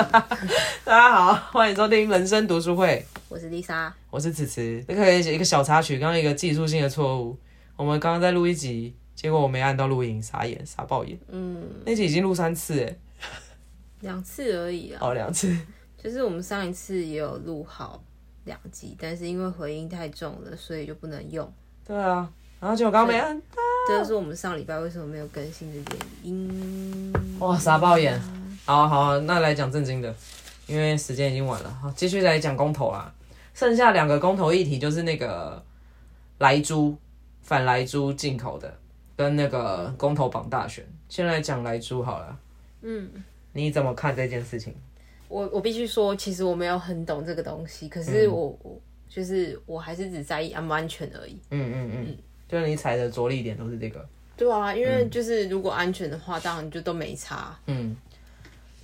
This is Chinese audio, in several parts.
大家好，欢迎收听人生读书会，我是丽莎，我是子慈。那个一个小插曲，刚刚一个技术性的错误，我们刚刚在录一集，结果我没按到录音，傻眼，傻爆眼。嗯，那集已经录三次，哎，两次而已啊。哦，两次。就是我们上一次也有录好两集，但是因为回音太重了，所以就不能用。对啊，然后结果刚刚没按。这就是我们上礼拜为什么没有更新的原因。哇，傻爆眼。好好，那来讲正经的，因为时间已经晚了。好，继续来讲公投啦。剩下两个公投议题就是那个莱猪反莱猪进口的，跟那个公投榜大选。先来讲莱猪好了。嗯，你怎么看这件事情？我我必须说，其实我没有很懂这个东西，可是我我就是我还是只在意安不安全而已。嗯嗯嗯，就是你踩的着力点都是这个。对啊，因为就是如果安全的话，当然就都没差。嗯。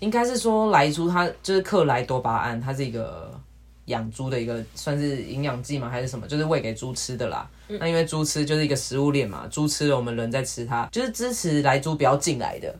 应该是说莱猪，它就是克莱多巴胺，它是一个养猪的一个算是营养剂嘛，还是什么？就是喂给猪吃的啦。那因为猪吃就是一个食物链嘛，猪吃了我们人在吃它，就是支持莱猪不要进来的，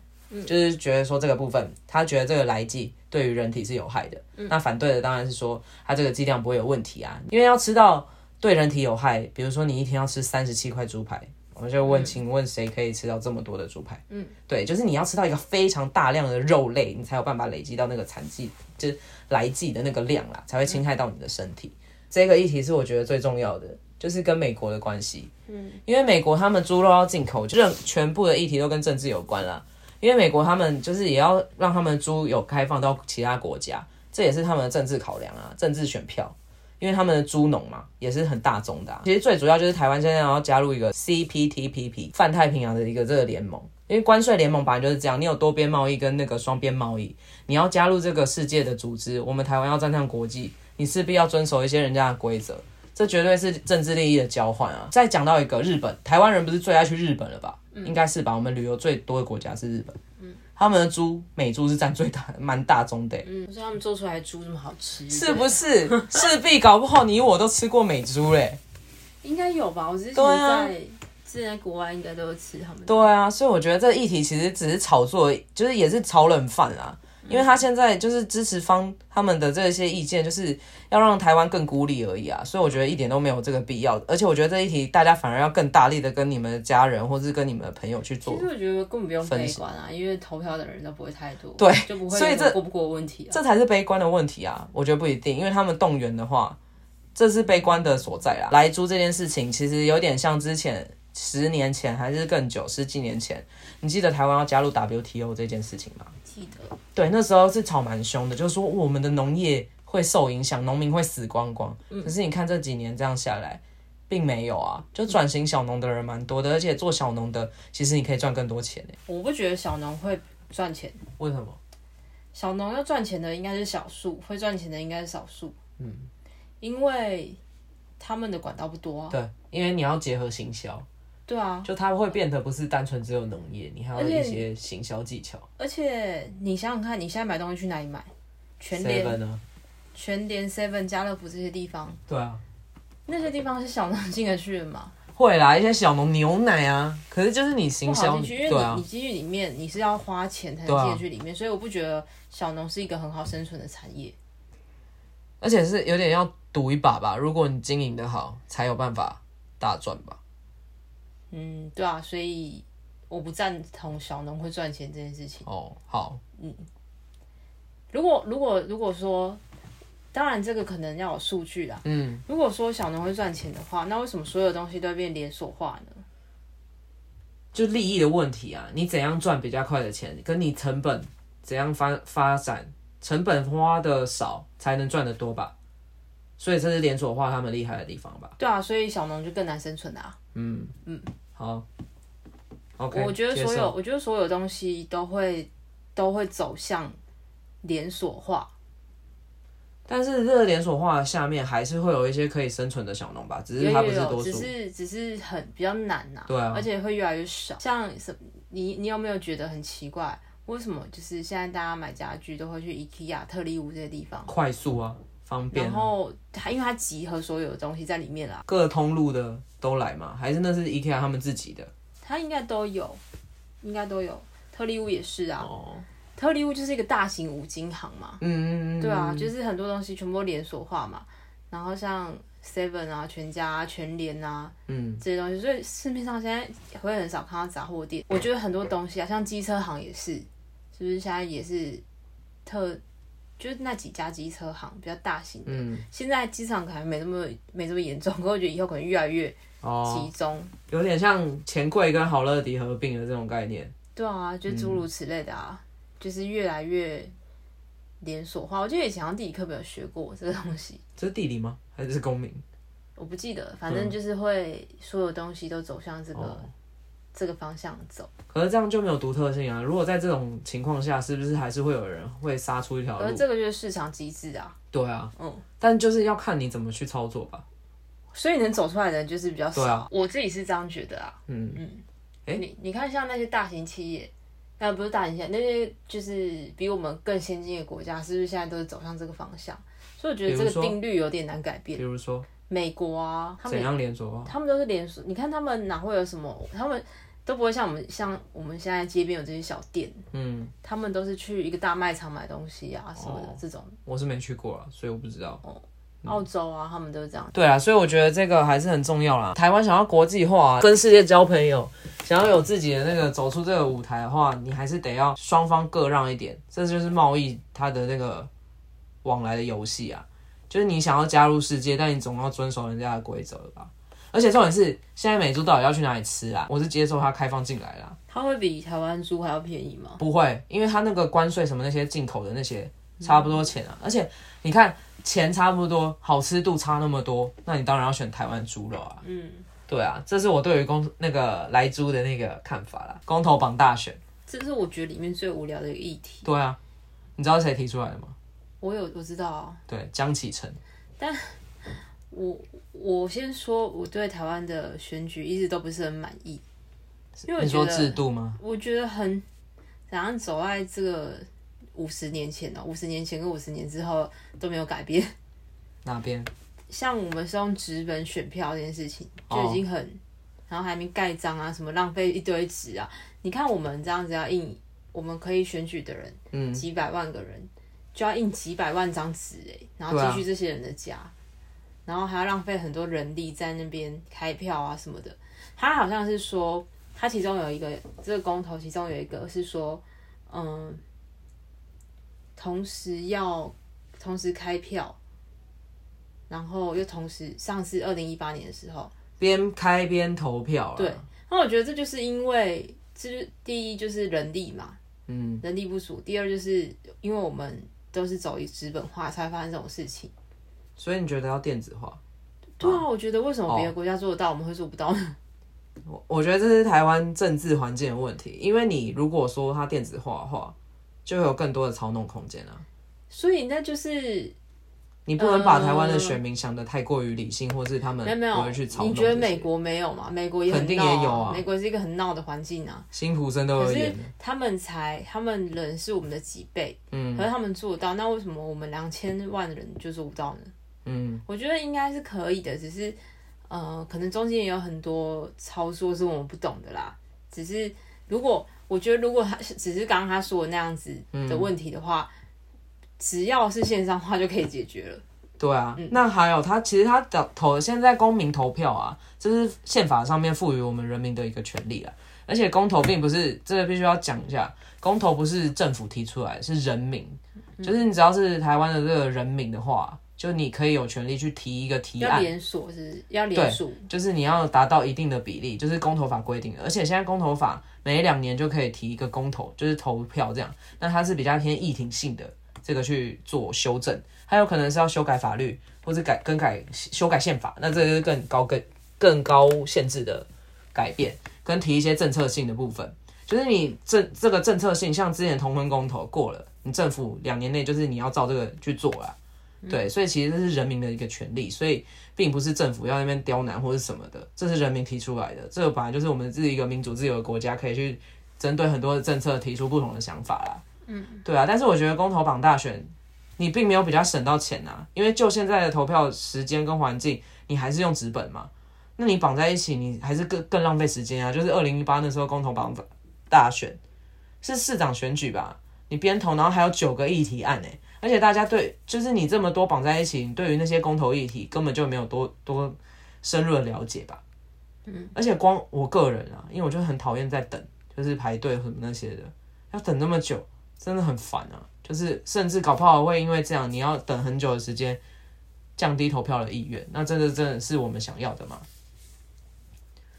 就是觉得说这个部分，他觉得这个莱剂对于人体是有害的。那反对的当然是说它这个剂量不会有问题啊，因为要吃到对人体有害，比如说你一天要吃三十七块猪排。我就问，请问谁可以吃到这么多的猪排？嗯，对，就是你要吃到一个非常大量的肉类，你才有办法累积到那个残剂，就是来剂的那个量啦，才会侵害到你的身体。这个议题是我觉得最重要的，就是跟美国的关系。嗯，因为美国他们猪肉要进口，就是全部的议题都跟政治有关啦。因为美国他们就是也要让他们猪有开放到其他国家，这也是他们的政治考量啊，政治选票。因为他们的猪农嘛，也是很大众的。其实最主要就是台湾现在要加入一个 CPTPP 泛太平洋的一个这个联盟，因为关税联盟本来就是这样，你有多边贸易跟那个双边贸易，你要加入这个世界的组织，我们台湾要站上国际，你势必要遵守一些人家的规则，这绝对是政治利益的交换啊。再讲到一个日本，台湾人不是最爱去日本了吧？应该是吧？我们旅游最多的国家是日本。他们的猪美猪是占最大，蛮大宗的。嗯，所以他们做出来的猪这么好吃，是不是？势必搞不好你我都吃过美猪嘞。应该有吧？我之前在之前在国外应该都有吃他们。对啊，所以我觉得这议题其实只是炒作，就是也是炒冷饭啊。因为他现在就是支持方他们的这些意见，就是要让台湾更孤立而已啊，所以我觉得一点都没有这个必要。而且我觉得这一题大家反而要更大力的跟你们的家人或是跟你们的朋友去做。其实我觉得根本不用悲观啊，因为投票的人都不会太多，对，就不会所以这过不过问题，这才是悲观的问题啊。我觉得不一定，因为他们动员的话，这是悲观的所在啊。来租这件事情其实有点像之前十年前还是更久十几年前，你记得台湾要加入 WTO 这件事情吗？记得。对，那时候是吵蛮凶的，就是说我们的农业会受影响，农民会死光光。可是你看这几年这样下来，并没有啊，就转型小农的人蛮多的，而且做小农的其实你可以赚更多钱我不觉得小农会赚钱，为什么？小农要赚钱的应该是少数，会赚钱的应该是少数。嗯，因为他们的管道不多啊。对，因为你要结合行销。对啊，就它会变得不是单纯只有农业，你还有一些行销技巧。而且你想想看，你现在买东西去哪里买？全联呢？全联、Seven、家乐福这些地方。对啊。那些地方是小农进得去的吗？会啦，一些小农牛奶啊。可是就是你行销，因为你你进去里面，你是要花钱才能进去里面，所以我不觉得小农是一个很好生存的产业。而且是有点要赌一把吧，如果你经营的好，才有办法大赚吧。嗯，对啊，所以我不赞同小农会赚钱这件事情。哦，好，嗯，如果如果如果说，当然这个可能要有数据啦。嗯，如果说小农会赚钱的话，那为什么所有东西都会变连锁化呢？就利益的问题啊，你怎样赚比较快的钱，跟你成本怎样发发展，成本花的少才能赚得多吧？所以这是连锁化他们厉害的地方吧？对啊，所以小农就更难生存啊。嗯嗯，好，OK。我觉得所有，我觉得所有东西都会都会走向连锁化，但是这个连锁化下面还是会有一些可以生存的小农吧，只是它不是多数，只是只是很比较难呐。对啊，而且会越来越少。像什，你你有没有觉得很奇怪？为什么就是现在大家买家具都会去 IKEA、特利屋这些地方？快速啊！方便，然后它因为它集合所有的东西在里面啦，各通路的都来嘛？还是那是 IKEA 他们自己的？它应该都有，应该都有，特利屋也是啊。哦，特利屋就是一个大型五金行嘛，嗯嗯嗯，对啊，就是很多东西全部都连锁化嘛，然后像 Seven 啊、全家、啊、全联啊，嗯，这些东西，所以市面上现在会很少看到杂货店。我觉得很多东西啊，像机车行也是，是不是现在也是特，就是那几家机车行比较大型的。嗯，现在机场可能没这么没这么严重，可我觉得以后可能越来越哦，集中。有点像钱柜跟好乐迪合并的这种概念。对啊，就诸如此类的啊，就是越来越连锁化。我记得以前好像地理课本有学过这个东西，这是地理吗？还是公民？我不记得，反正就是会所有东西都走向这个、哦这个方向走。可是这样就没有独特性啊！如果在这种情况下，是不是还是会有人会杀出一条路？而这个就是市场机制啊，对啊，嗯。但就是要看你怎么去操作吧。所以能走出来的人就是比较少。对啊我自己是这样觉得啊。嗯嗯，诶你你看像那些大型企业，那，不是大型企业，那些就是比我们更先进的国家，是不是现在都是走向这个方向？所以我觉得这个定律有点难改变比。如说美国啊，他怎样连锁化？他们都是连锁，你看他们哪会有什么？他们都不会像我们像我们现在街边有这些小店，嗯，他们都是去一个大卖场买东西啊什么的、哦这种。我是没去过啊，所以我不知道。澳洲啊，他们都是这样。对啊，所以我觉得这个还是很重要啦。台湾想要国际化、跟世界交朋友，想要有自己的那个走出这个舞台的话，你还是得要双方各让一点，这就是贸易它的那个往来的游戏啊。就是你想要加入世界，但你总要遵守人家的规则吧。而且重点是，现在美猪到底要去哪里吃啊？我是接受它开放进来啦，它会比台湾猪还要便宜吗？不会，因为它那个关税什么那些进口的那些差不多钱啊。而且你看钱差不多，好吃度差那么多，那你当然要选台湾猪肉啊。嗯，对啊，这是我对于公那个来猪的那个看法啦。公投榜大选，这是我觉得里面最无聊的一个议题。对啊，你知道谁提出来的吗？我有我知道啊，对，江启臣。我我先说，我对台湾的选举一直都不是很满意，因为我觉得制度吗？我觉得很怎样走在这个五十年前呢、五十年前跟五十年之后都没有改变。哪边？像我们是用纸本选票这件事情就哦已经很，然后还没盖章啊，什么浪费一堆纸啊。你看我们这样子要印，我们可以选举的人嗯，几百万个人，就要印几百万张纸哎，然后对啊继续这些人的家，然后还要浪费很多人力在那边开票啊什么的。他好像是说，他其中有一个这个公投，其中有一个是说，嗯，同时要同时开票，然后又同时上次二零一八年的时候，边开边投票啦。对，那我觉得这就是因为，这是第一就是人力嘛，嗯，人力不足；第二就是因为我们都是走以纸本化，才会发生这种事情。所以你觉得要电子化？对啊，我觉得为什么别的哦国家做得到，我们会做不到呢？我我觉得这是台湾政治环境的问题，因为你如果说它电子化的话，就会有更多的操弄空间啊。所以那就是你不能把台湾的选民想的太过于理性，或是他们没有没有不会去，操弄。你觉得美国没有吗？美国也很肯定也有啊美国是一个很闹的环境啊。辛普森都可是有演的？他们才，他们人是我们的几倍，嗯可是他们做得到，那为什么我们两千万人就做不到呢？嗯，我觉得应该是可以的，只是呃，可能中间也有很多操作是我们不懂的啦。只是如果我觉得，如果他只是刚刚他说的那样子的问题的话，只要是线上化就可以解决了。对啊。嗯那还有他其实他投投现在公民投票啊，这是宪法上面赋予我们人民的一个权利啊。而且公投并不是这个必须要讲一下，公投不是政府提出来，是人民，嗯就是你只要是台湾的这个人民的话，就你可以有权利去提一个提案。要连锁是要连锁，就是你要达到一定的比例，就是公投法规定的。而且现在公投法每两年就可以提一个公投，就是投票这样。那它是比较偏议庭性的，这个去做修正，还有可能是要修改法律，或者改更改修改宪法，那这个是更高更更高限制的改变，跟提一些政策性的部分。就是你政这个政策性，像之前同婚公投过了，你政府两年内就是你要照这个去做啦。对，所以其实这是人民的一个权利，所以并不是政府要那边刁难或者什么的，这是人民提出来的。这个本来就是我们自己一个民主自由的国家，可以去针对很多的政策提出不同的想法啦。嗯，对啊，但是我觉得公投榜大选，你并没有比较省到钱啊，因为就现在的投票时间跟环境，你还是用纸本嘛，那你绑在一起，你还是更更浪费时间啊。就是二零一八那时候公投榜大选是市长选举吧，你边投，然后还有九个议题案哎，而且大家对就是你这么多绑在一起，你对于那些公投议题根本就没有多多深入的了解吧？嗯，而且光我个人啊，因为我就很讨厌在等，就是排队什么那些的，要等那么久，真的很烦啊。就是甚至搞不好会因为这样，你要等很久的时间，降低投票的意愿，那真的真的是我们想要的吗？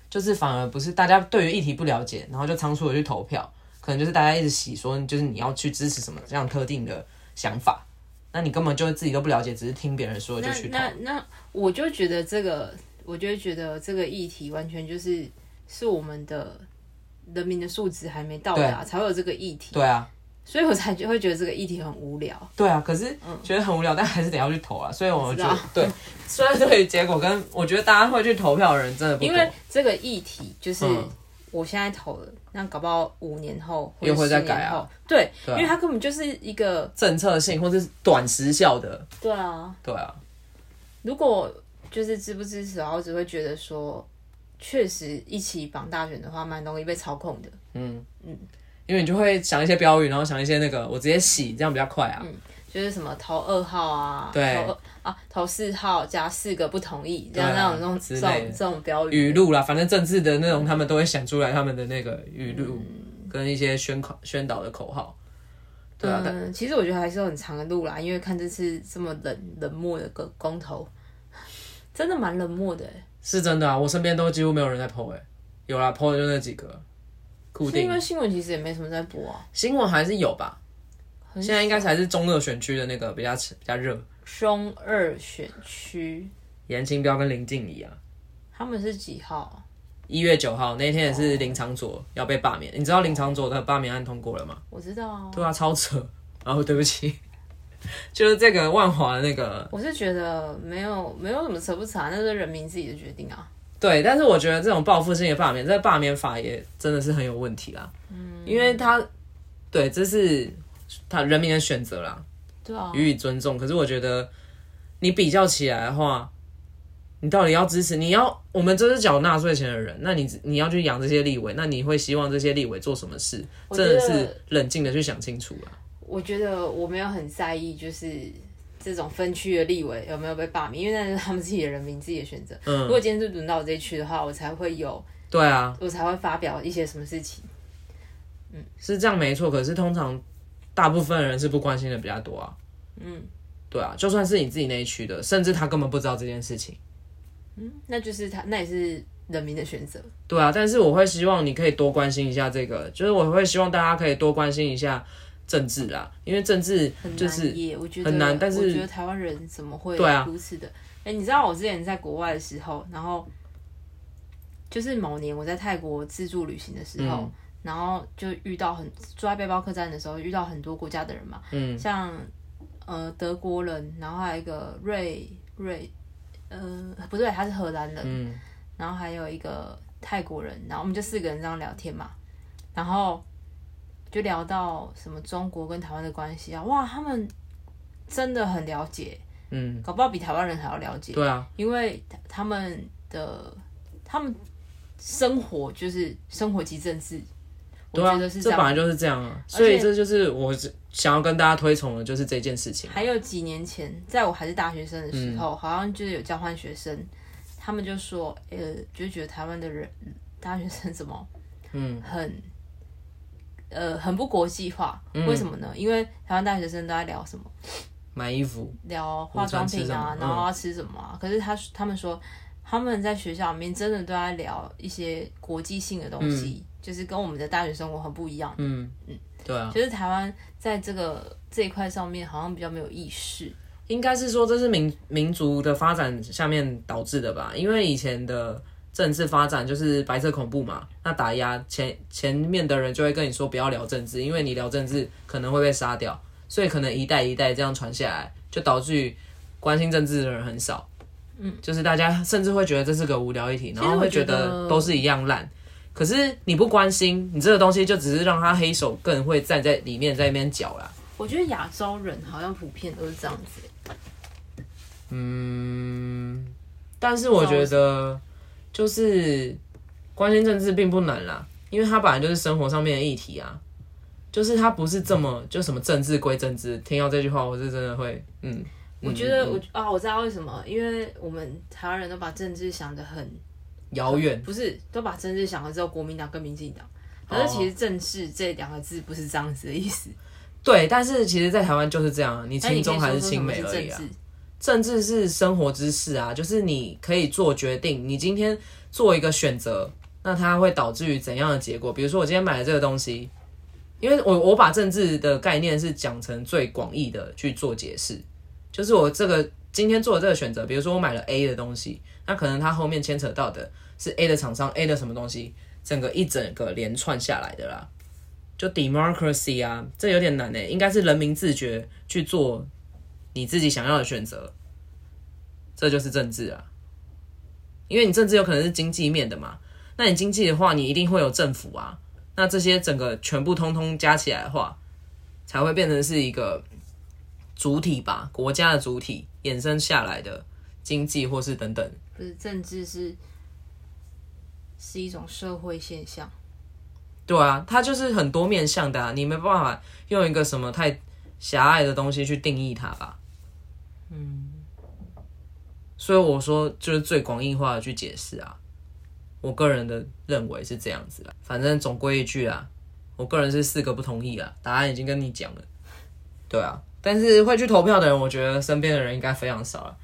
就是反而不是大家对于议题不了解，然后就仓促的去投票，可能就是大家一直洗说，就是你要去支持什么这样特定的想法，那你根本就自己都不了解，只是听别人说就去投。那那我就觉得这个，我就觉得这个议题完全就是是我们的人民的素质还没到达，才会有这个议题。对啊。所以我才就会觉得这个议题很无聊。对啊，可是觉得很无聊，但还是得要去投啊。所以我觉得，对，虽然对于结果跟我觉得大家会去投票的人真的不因为这个议题就是我现在投了，那搞不好五年后又会再改啊。对，因为它根本就是一个政策性或者是短时效的。对啊，对啊。如果就是支不支持，然后只会觉得说，确实一起绑大选的话，蛮容易被操控的。嗯嗯。因为你就会想一些标语，然后想一些那个，我直接洗，这样比较快啊。嗯，就是什么投二号啊，对，啊投四号加四个不同意，这样那种那种这种这种标语语录啦，反正政治的那种，他们都会想出来他们的那个语录跟一些宣口宣导的口号。对啊，但其实我觉得还是有很长的路啦，因为看这次这么冷冷漠的个公投，真的蛮冷漠的。是真的啊，我身边都几乎没有人在 PO 哎，有啦 PO 的就那几个。是因为新闻其实也没什么在播啊，新闻还是有吧。现在应该才是中热选区的那个比较比较热。中二选区，严清标跟林静怡啊，他们是几号？一月九号那天也是林长佐要被罢免，你知道林长佐的罢免案通过了吗？我知道啊。对啊，超扯。然后对不起，就是这个万华那个，我是觉得没有没有什么扯不扯啊，那是人民自己的决定啊。对，但是我觉得这种报复性的罢免，这罢免法也真的是很有问题啦。嗯，因为他，对，这是他人民的选择啦，对啊，予以尊重。可是我觉得你比较起来的话，你到底要支持？你要我们这是缴纳税钱的人，那你你要去养这些立委，那你会希望这些立委做什么事？真的是冷静的去想清楚了。我觉得我没有很在意，就是。这种分区的立委有没有被罢免？因为那是他们自己的人民自己的选择。嗯，如果今天是轮到我这一区的话，我才会有。对啊，我才会发表一些什么事情。嗯，是这样没错。可是通常大部分人是不关心的比较多啊。嗯，对啊，就算是你自己那一区的，甚至他根本不知道这件事情。嗯，那就是他，那也是人民的选择。对啊，但是我会希望你可以多关心一下这个，就是我会希望大家可以多关心一下。政治啦，因为政治就是很难，但是我觉得台湾人怎么会如此的？哎，你知道我之前在国外的时候，然后就是某年我在泰国自助旅行的时候，然后就遇到很住在背包客栈的时候，遇到很多国家的人嘛，嗯，像呃德国人，然后还有一个瑞瑞，呃不对，他是荷兰人，嗯，然后还有一个泰国人，然后我们就四个人这样聊天嘛，然后。就聊到什么中国跟台湾的关系啊，哇，他们真的很了解，嗯，搞不好比台湾人还要了解，对啊，因为他们的他们生活就是生活及政治，我觉得是这本来就是这样啊，所以这就是我想要跟大家推崇的，就是这件事情。还有几年前，在我还是大学生的时候，好像就是有交换学生，他们就说，呃，就觉得台湾的人大学生怎么，嗯，很。呃，很不国际化，为什么呢？因为台湾大学生都在聊什么？买衣服，聊化妆品啊，然后要吃什么啊？可是他他们说，他们在学校里面真的都在聊一些国际性的东西，就是跟我们的大学生活很不一样。嗯嗯，对啊，就是台湾在这个这一块上面好像比较没有意识。应该是说这是民民族的发展下面导致的吧？因为以前的。政治发展就是白色恐怖嘛，那打压前前面的人就会跟你说不要聊政治，因为你聊政治可能会被杀掉，所以可能一代一代这样传下来，就导致关心政治的人很少。嗯，就是大家甚至会觉得这是个无聊议题，然后会觉得都是一样烂。可是你不关心，你这个东西就只是让他黑手更会站在里面在那边搅啦。我觉得亚洲人好像普遍都是这样子。嗯，但是我觉得。就是关心政治并不难啦，因为它本来就是生活上面的议题啊。就是它不是这么就什么政治归政治。听到这句话，我是真的会，嗯，我觉得我啊，我知道为什么，因为我们台湾人都把政治想得很遥远，不是都把政治想了之后国民党跟民进党，可是其实政治这两个字不是这样子的意思。对，但是其实，在台湾就是这样，你亲中还是亲美而已啊。政治是生活之事啊，就是你可以做决定，你今天做一个选择，那它会导致于怎样的结果？比如说，我今天买了这个东西，因为我我把政治的概念是讲成最广义的去做解释，就是我这个今天做的这个选择，比如说我买了 A 的东西，那可能它后面牵扯到的是 A 的厂商 A 的什么东西，整个一整个连串下来的啦。就 democracy 啊，这有点难诶，应该是人民自觉去做你自己想要的选择，这就是政治啊。因为你政治有可能是经济面的嘛，那你经济的话，你一定会有政府啊，那这些整个全部通通加起来的话，才会变成是一个主体吧，国家的主体衍生下来的经济或是等等。不是政治是是一种社会现象。对啊，它就是很多面向的，啊你没办法用一个什么太狭隘的东西去定义它吧。嗯，所以我说就是最广义化的去解释啊，我个人的认为是这样子啦。反正总归一句啊，我个人是四个不同意啊，答案已经跟你讲了。对啊，但是会去投票的人，我觉得身边的人应该非常少了。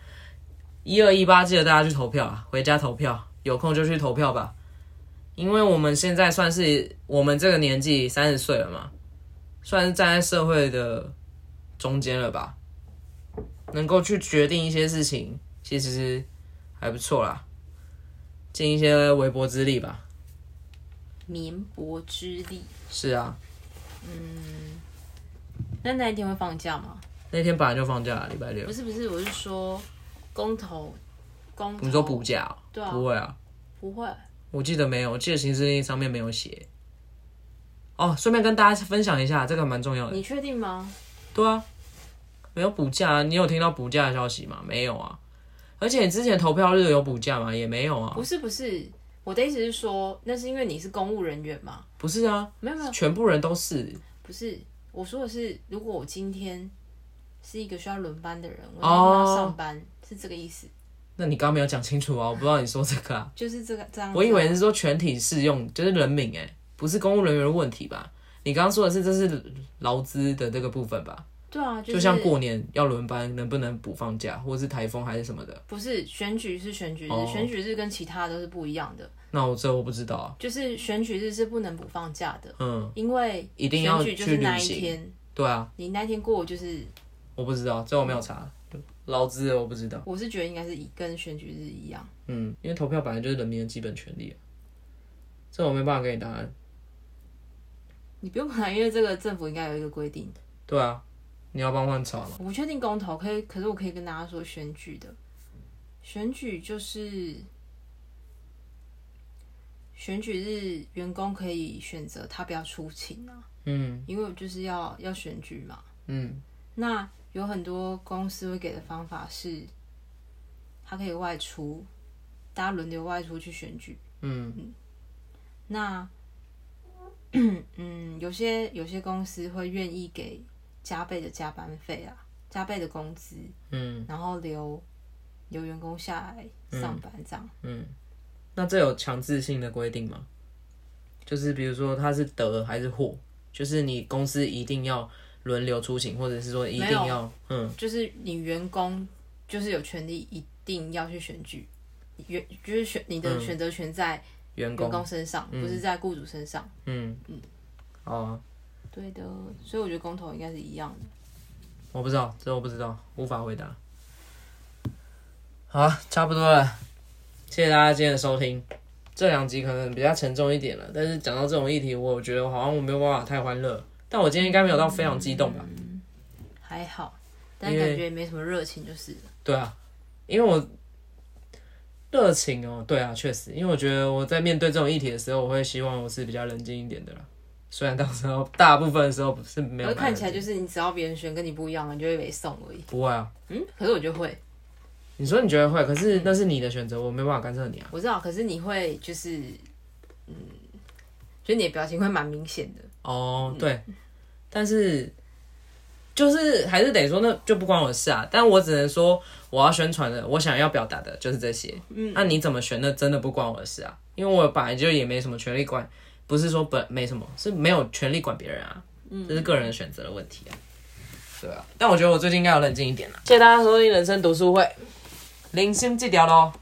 一二一八，记得大家去投票啊，回家投票，有空就去投票吧。因为我们现在算是我们这个年纪三十岁了嘛，算是站在社会的中间了吧，能够去决定一些事情，其实还不错啦，尽一些微薄之力吧。绵薄之力。是啊。嗯。那那一天会放假吗？那天本来就放假，礼拜六。不是不是，我是说公投公。你说补假？对啊。不会啊。不会。我记得没有，我记得行事历上面没有写。哦，顺便跟大家分享一下，这个蛮重要的。你确定吗？对啊，没有补假，你有听到补假的消息吗？没有啊。而且你之前投票日有补假吗？也没有啊。不是不是，我的意思是说，那是因为你是公务人员嘛？不是啊，没有没有，全部人都是。不是，我说的是，如果我今天是一个需要轮班的人，我要上班，是这个意思。那你刚刚没有讲清楚啊！我不知道你说这个啊，就是这个这样。我以为是说全体适用，就是人民哎，不是公务人员的问题吧？你刚刚说的是这是劳资的这个部分吧？对啊，就像过年要轮班，能不能补放假，或者是台风还是什么的？不是选举是选举日，选举日跟其他都是不一样的。那我这我不知道啊。就是选举日是不能补放假的，嗯，因为一定要去就是那一天。对啊，你那天过就是。我不知道，这我没有查。劳资我不知道，我是觉得应该是以跟选举日一样。嗯，因为投票本来就是人民的基本权利啊，这我没办法给你答案。你不用管，因为这个政府应该有一个规定。对啊，你要帮忙查吗？我不确定公投可以，可是我可以跟大家说，选举的选举就是选举日，员工可以选择他不要出勤啊。嗯，因为就是要要选举嘛。嗯，那。有很多公司会给的方法是，他可以外出，大家轮流外出去选举。嗯嗯，那 嗯，有些有些公司会愿意给加倍的加班费啊，加倍的工资。嗯，然后留留员工下来上班这样。嗯，那这有强制性的规定吗？就是比如说他是得还是祸，就是你公司一定要。轮流出勤，或者是说一定要，嗯，就是你员工就是有权利一定要去选举，员就是选你的选择权在员工身上，不是在雇主身上。嗯嗯，哦，对的，所以我觉得公投应该是一样的。我不知道，这我不知道，无法回答。好，差不多了，谢谢大家今天的收听。这两集可能比较沉重一点了，但是讲到这种议题，我觉得好像我没有办法太欢乐。但我今天应该没有到非常激动吧？还好，但感觉没什么热情就是。对啊，因为我热情哦，对啊，确实，因为我觉得我在面对这种议题的时候，我会希望我是比较冷静一点的啦。虽然到时候大部分的时候不是没有。看起来就是你只要别人选跟你不一样，你就会被送而已。不会啊，嗯，可是我觉得会。你说你觉得会，可是那是你的选择，我没办法干涉你啊。我知道，可是你会就是，嗯，觉得你的表情会蛮明显的。哦，对。但是就是还是得说，那就不关我的事啊。但我只能说，我要宣传的，我想要表达的就是这些。嗯，那你怎么选，那真的不关我的事啊。因为我本来就也没什么权利管，不是说本没什么，是没有权利管别人啊。嗯，这是个人选择的问题啊。对啊，但我觉得我最近应该要冷静一点了。谢谢大家收听人生读书会，零星这条咯，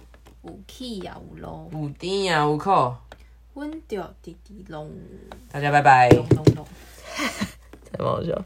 有气也有落，有甜也有苦，阮着直直弄，大家拜拜。咚咚咚。太好笑。